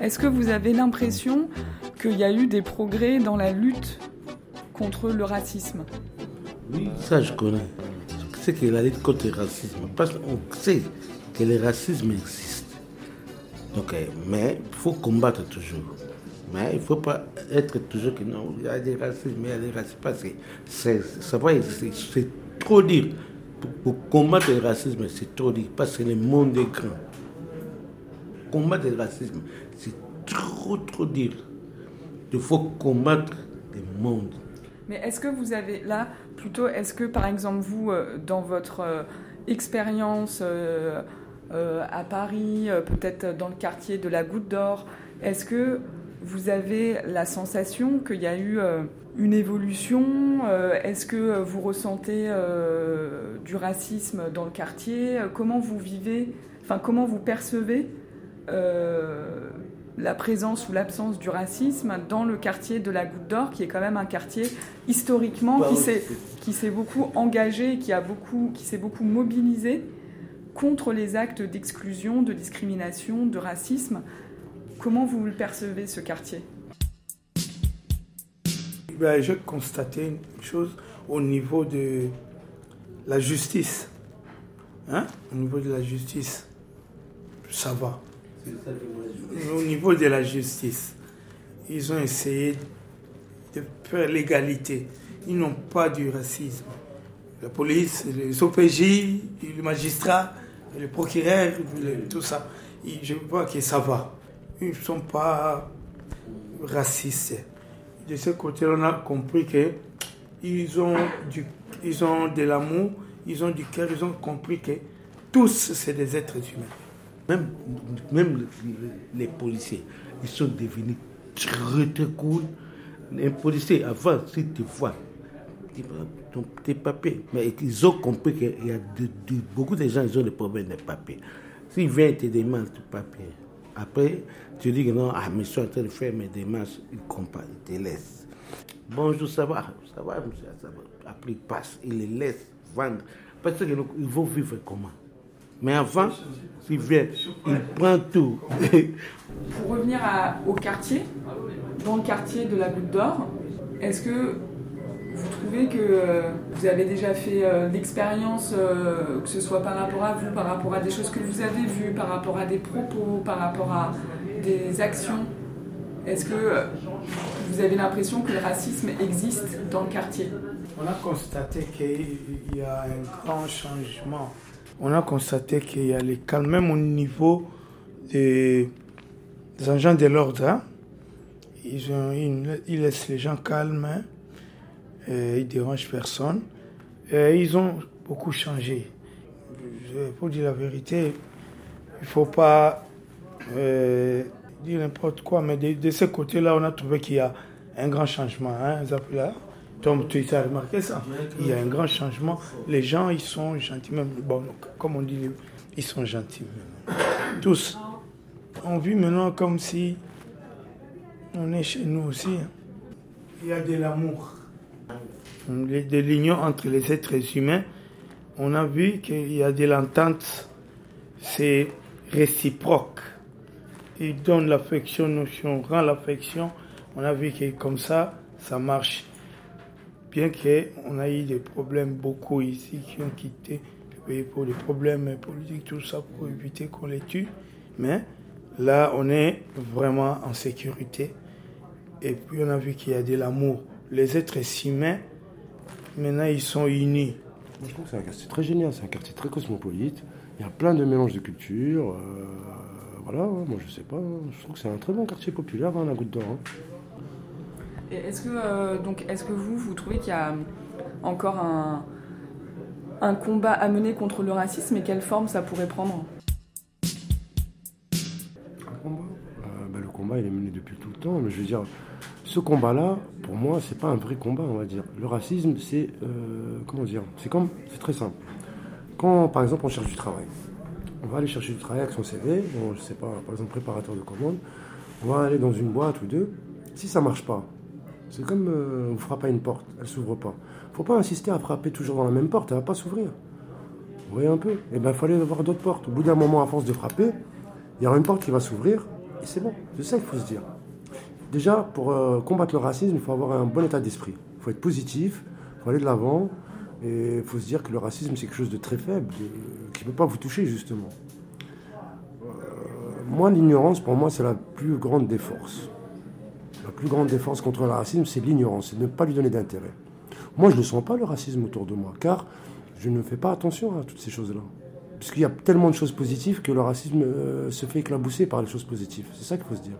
Est-ce que vous avez l'impression qu'il y a eu des progrès dans la lutte contre le racisme? Oui, ça je connais. C'est que la lutte contre le racisme, parce qu'on sait que le racisme existe. Donc, mais il faut combattre toujours. Mais il ne faut pas être toujours que non, il y a des racismes, il y a des racismes. Parce que c'est, c'est trop dire. Pour, combattre le racisme, c'est trop dire. Parce que le monde est grand. Combattre le racisme, c'est trop, trop dire. Il faut combattre le monde. Mais est-ce que vous avez là, plutôt, est-ce que par exemple vous, euh, dans votre euh, expérience euh, à Paris, peut-être dans le quartier de la Goutte d'Or, est-ce que vous avez la sensation qu'il y a eu une évolution Est-ce que vous ressentez du racisme dans le quartier Comment vous vivez, enfin comment vous percevez la présence ou l'absence du racisme dans le quartier de la Goutte d'Or, qui est quand même un quartier historiquement bah qui s'est beaucoup engagé, qui a beaucoup, qui s'est beaucoup mobilisé contre les actes d'exclusion, de discrimination, de racisme. Comment vous le percevez ce quartier? Ben, Je constatais une chose au niveau de la justice. Hein? Au niveau de la justice, ça va au niveau de la justice, ils ont essayé de faire l'égalité. Ils n'ont pas du racisme. La police, les OPJ, les magistrats, les procureurs, tout ça, je vois que ça va. Ils ne sont pas racistes. De ce côté, on a compris ont, ils ont de l'amour, ils ont du cœur, ils ont compris que tous, c'est des êtres humains. Même, même les, policiers, ils sont devenus très très cool. Un policier, avant, si tu vois, tes papiers. Mais ils ont compris qu'il y a beaucoup de gens, ils ont des problèmes de papiers. S'ils viennent te demander tes papiers, après, tu dis que non, ah, mais je suis en train de faire mes démarches, ils comprennent, ils te laissent. Bonjour, ça va, ça va, monsieur, ça va. Après, ils passent, ils les laissent vendre. Parce qu'ils vont vivre comment? Mais avant, il vient, il prend tout. Pour revenir au quartier, dans le quartier de la Goutte d'Or, est-ce que vous trouvez que euh, vous avez déjà fait euh, l'expérience, euh, que ce soit par rapport à vous, par rapport à des choses que vous avez vues, par rapport à des propos, par rapport à des actions? Est-ce que vous avez l'impression que le racisme existe dans le quartier? On a constaté qu'il y a un grand changement on a constaté qu'il y a les calmes, même au niveau des, agents de l'ordre. Hein. Ils, laissent les gens calmes, hein. ils ne dérangent personne. ils ont beaucoup changé. Pour dire la vérité, il ne faut pas euh, dire n'importe quoi, mais de, ce côté-là, on a trouvé qu'il y a un grand changement. Hein, Tom, tu as remarqué ça? Il y a un grand changement. Les gens, ils sont gentils. Même, bon, comme on dit, ils sont gentils. Tous. On vit maintenant comme si on est chez nous aussi. Hein. Il y a de l'amour, de l'union entre les êtres humains. On a vu qu'il y a de l'entente. C'est réciproque. Ils donnent l'affection, nous on rend l'affection. On a vu que comme ça, ça marche bien qu'on a eu des problèmes beaucoup ici qui ont quitté le pays pour des problèmes politiques, tout ça pour éviter qu'on les tue. Mais là, on est vraiment en sécurité. Et puis on a vu qu'il y a de l'amour. Les êtres humains, maintenant, ils sont unis. Je trouve que c'est un quartier très génial, c'est un quartier très cosmopolite. Il y a plein de mélanges de cultures. Euh, voilà, moi je sais pas. Je trouve que c'est un très bon quartier populaire, hein, la Goutte d'Or. Hein. Est-ce que, euh, donc, est-ce que vous, vous trouvez qu'il y a encore un, combat à mener contre le racisme et quelle forme ça pourrait prendre? Un combat? Euh, ben, Le combat, il est mené depuis tout le temps, mais je veux dire, ce combat-là, pour moi, c'est pas un vrai combat, on va dire. Le racisme, c'est. Euh, comment dire? C'est comme. C'est très simple. Quand, par exemple, on cherche du travail, on va aller chercher du travail avec son CV, bon, je sais pas, par exemple, préparateur de commande, on va aller dans une boîte ou deux. Si ça marche pas, c'est comme euh, on frappe à une porte, elle s'ouvre pas. Faut pas insister à frapper toujours dans la même porte, elle va pas s'ouvrir. Vous voyez un peu? Eh bien, il fallait avoir d'autres portes. Au bout d'un moment, à force de frapper, il y aura une porte qui va s'ouvrir Et c'est bon, c'est ça qu'il faut se dire. Déjà, pour euh, combattre le racisme, il faut avoir un bon état d'esprit. Il faut être positif, il faut aller de l'avant. Et il faut se dire que le racisme, c'est quelque chose de très faible, qui ne peut pas vous toucher, justement. Euh, moi, l'ignorance, pour moi, c'est la plus grande des forces. La plus grande forces contre le racisme, c'est l'ignorance, c'est ne pas lui donner d'intérêt. Moi, je ne sens pas le racisme autour de moi, car je ne fais pas attention à toutes ces choses-là. Puisqu'il y a tellement de choses positives que le racisme euh, se fait éclabousser par les choses positives. C'est ça qu'il faut se dire.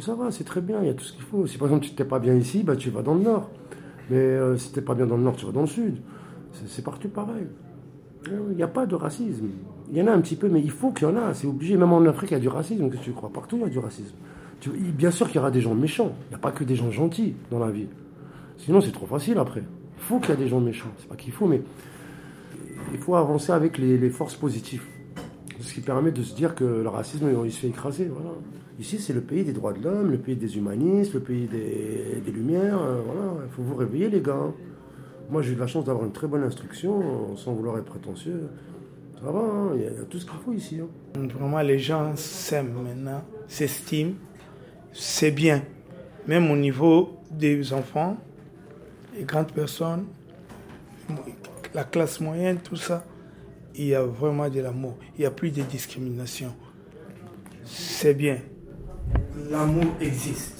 ça va, c'est très bien, il y a tout ce qu'il faut. Si par exemple tu n'étais pas bien ici, bah, tu vas dans le nord. Mais euh, si tu n'es pas bien dans le nord, tu vas dans le sud. C'est partout pareil. Il n'y a pas de racisme. Il y en a un petit peu, mais il faut qu'il y en a. C'est obligé. Même en Afrique, il y a du racisme. Que tu crois? Partout, il y a du racisme. Bien sûr qu'il y aura des gens méchants. Il n'y a pas que des gens gentils dans la vie. Sinon, c'est trop facile après. Il faut qu'il y ait des gens méchants. C'est pas qu'il faut, mais il faut avancer avec les, forces positives. Ce qui permet de se dire que le racisme, il se fait écraser. Voilà. Ici, c'est le pays des droits de l'homme, le pays des humanistes, le pays des, Lumières. Euh, voilà, il faut vous réveiller, les gars. Moi, j'ai eu la chance d'avoir une très bonne instruction, sans vouloir être prétentieux. Ça va, hein, il y, a tout ce qu'il faut ici. Hein. Vraiment, les gens s'aiment maintenant, s'estiment. C'est bien. Même au niveau des enfants, les grandes personnes, la classe moyenne, tout ça, il y a vraiment de l'amour. Il n'y a plus de discrimination. C'est bien. L'amour existe.